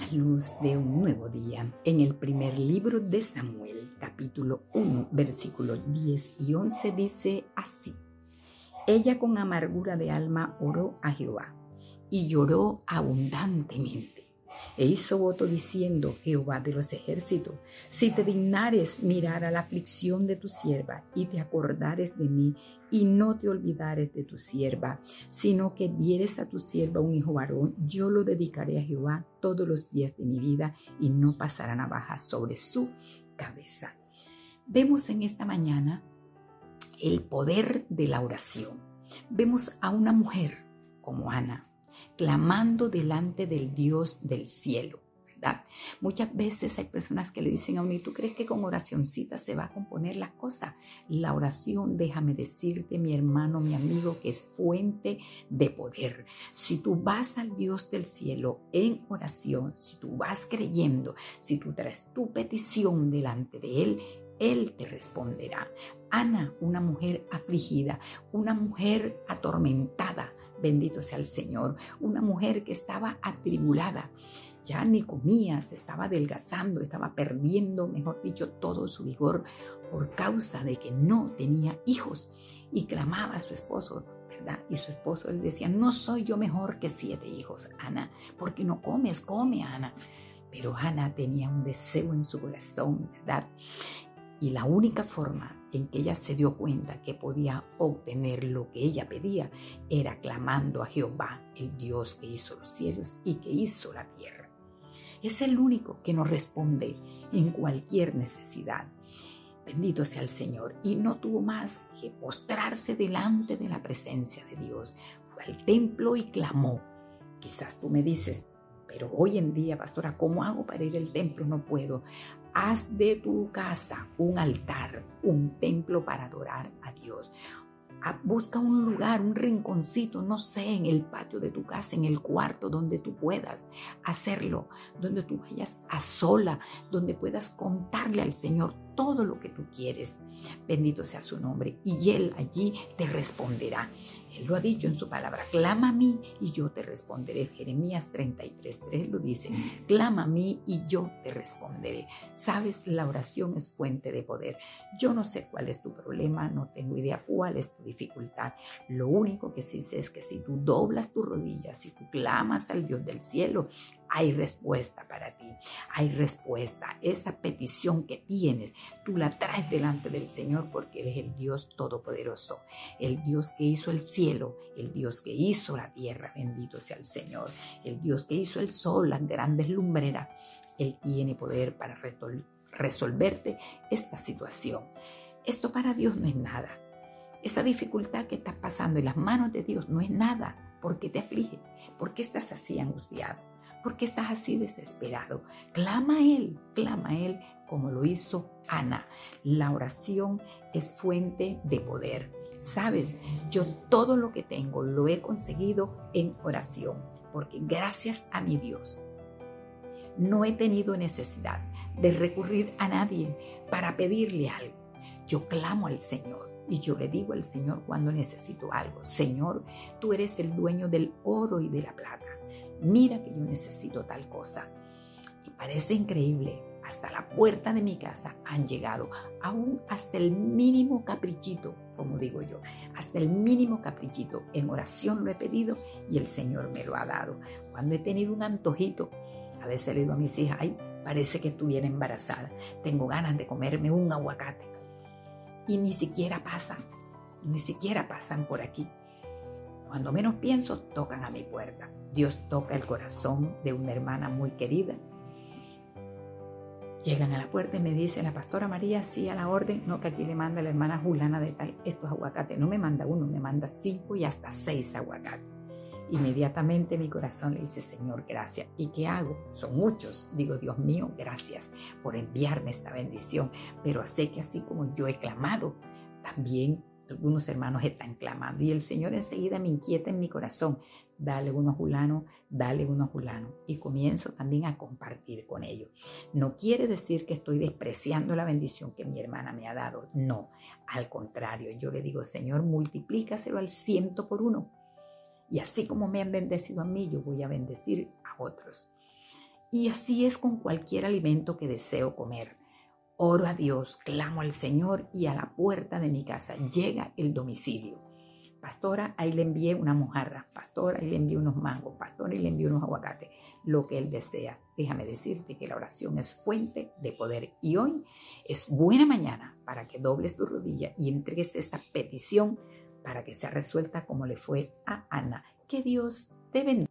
la luz de un nuevo día en el primer libro de Samuel, capítulo 1, versículo 10 y 11 dice así. Ella con amargura de alma oró a Jehová y lloró abundantemente e hizo voto diciendo, Jehová de los ejércitos, si te dignares mirar a la aflicción de tu sierva y te acordares de mí y no te olvidares de tu sierva, sino que dieres a tu sierva un hijo varón, yo lo dedicaré a Jehová todos los días de mi vida y no pasará navaja sobre su cabeza. Vemos en esta mañana el poder de la oración. Vemos a una mujer como Ana, clamando delante del Dios del cielo. ¿verdad? Muchas veces hay personas que le dicen a uno, ¿y tú crees que con oracioncita se va a componer la cosa? La oración, déjame decirte, mi hermano, mi amigo, que es fuente de poder. Si tú vas al Dios del cielo en oración, si tú vas creyendo, si tú traes tu petición delante de Él, él te responderá. Ana, una mujer afligida, una mujer atormentada, Bendito sea el Señor. Una mujer que estaba atribulada. Ya ni comía, se estaba adelgazando, estaba perdiendo, mejor dicho, todo su vigor por causa de que no tenía hijos. Y clamaba a su esposo, ¿verdad? Y su esposo le decía, no soy yo mejor que siete hijos, Ana, porque no comes, come, Ana. Pero Ana tenía un deseo en su corazón, ¿verdad? Y la única forma en que ella se dio cuenta que podía obtener lo que ella pedía era clamando a Jehová, el Dios que hizo los cielos y que hizo la tierra. Es el único que nos responde en cualquier necesidad. Bendito sea el Señor. Y no tuvo más que postrarse delante de la presencia de Dios. Fue al templo y clamó. Quizás tú me dices, pero hoy en día, pastora, ¿cómo hago para ir al templo? No puedo. Haz de tu casa un altar, un templo para adorar a Dios. Ah, busca un lugar, un rinconcito, no sé, en el patio de tu casa, en el cuarto donde tú puedas hacerlo, donde tú vayas a sola, donde puedas contarle al Señor todo lo que tú quieres. Bendito sea su nombre y Él allí te responderá. Él lo ha dicho en su palabra, clama a mí y yo te responderé. Jeremías 33.3 lo dice, clama a mí y yo te responderé. Sabes, la oración es fuente de poder. Yo no sé cuál es tu problema, no tengo idea cuál es tu dificultad. Lo único que sí sé es que si tú doblas tus rodillas, si tú clamas al Dios del cielo, hay respuesta para ti, hay respuesta. Esa petición que tienes, tú la traes delante del Señor porque Él es el Dios todopoderoso, el Dios que hizo el cielo, el Dios que hizo la tierra, bendito sea el Señor, el Dios que hizo el sol, las grandes lumbreras. Él tiene poder para resolverte esta situación. Esto para Dios no es nada. Esa dificultad que estás pasando en las manos de Dios no es nada. ¿Por qué te aflige? ¿Por qué estás así angustiado? ¿Por qué estás así desesperado? Clama a Él, clama a Él como lo hizo Ana. La oración es fuente de poder. Sabes, yo todo lo que tengo lo he conseguido en oración, porque gracias a mi Dios no he tenido necesidad de recurrir a nadie para pedirle algo. Yo clamo al Señor y yo le digo al Señor cuando necesito algo, Señor, tú eres el dueño del oro y de la plata mira que yo necesito tal cosa. Y parece increíble, hasta la puerta de mi casa han llegado, aún hasta el mínimo caprichito, como digo yo, hasta el mínimo caprichito. En oración lo he pedido y el Señor me lo ha dado. Cuando he tenido un antojito, a veces le digo a mis hijas, ay, parece que estuviera embarazada, tengo ganas de comerme un aguacate. Y ni siquiera pasan, ni siquiera pasan por aquí. Cuando menos pienso, tocan a mi puerta. Dios toca el corazón de una hermana muy querida. Llegan a la puerta y me dice la pastora María, sí, a la orden, no, que aquí le manda la hermana Julana de tal, estos aguacates. No me manda uno, me manda cinco y hasta seis aguacates. Inmediatamente mi corazón le dice, Señor, gracias. ¿Y qué hago? Son muchos. Digo, Dios mío, gracias por enviarme esta bendición. Pero sé que así como yo he clamado, también algunos hermanos están clamando y el Señor enseguida me inquieta en mi corazón, dale uno a Julano, dale uno a Julano y comienzo también a compartir con ellos. No quiere decir que estoy despreciando la bendición que mi hermana me ha dado, no, al contrario, yo le digo, Señor, multiplícaselo al ciento por uno y así como me han bendecido a mí, yo voy a bendecir a otros. Y así es con cualquier alimento que deseo comer. Oro a Dios, clamo al Señor y a la puerta de mi casa llega el domicilio. Pastora, ahí le envié una mojarra. Pastora, ahí le envié unos mangos. Pastora, ahí le envié unos aguacates. Lo que Él desea. Déjame decirte que la oración es fuente de poder. Y hoy es buena mañana para que dobles tu rodilla y entregues esa petición para que sea resuelta como le fue a Ana. Que Dios te bendiga.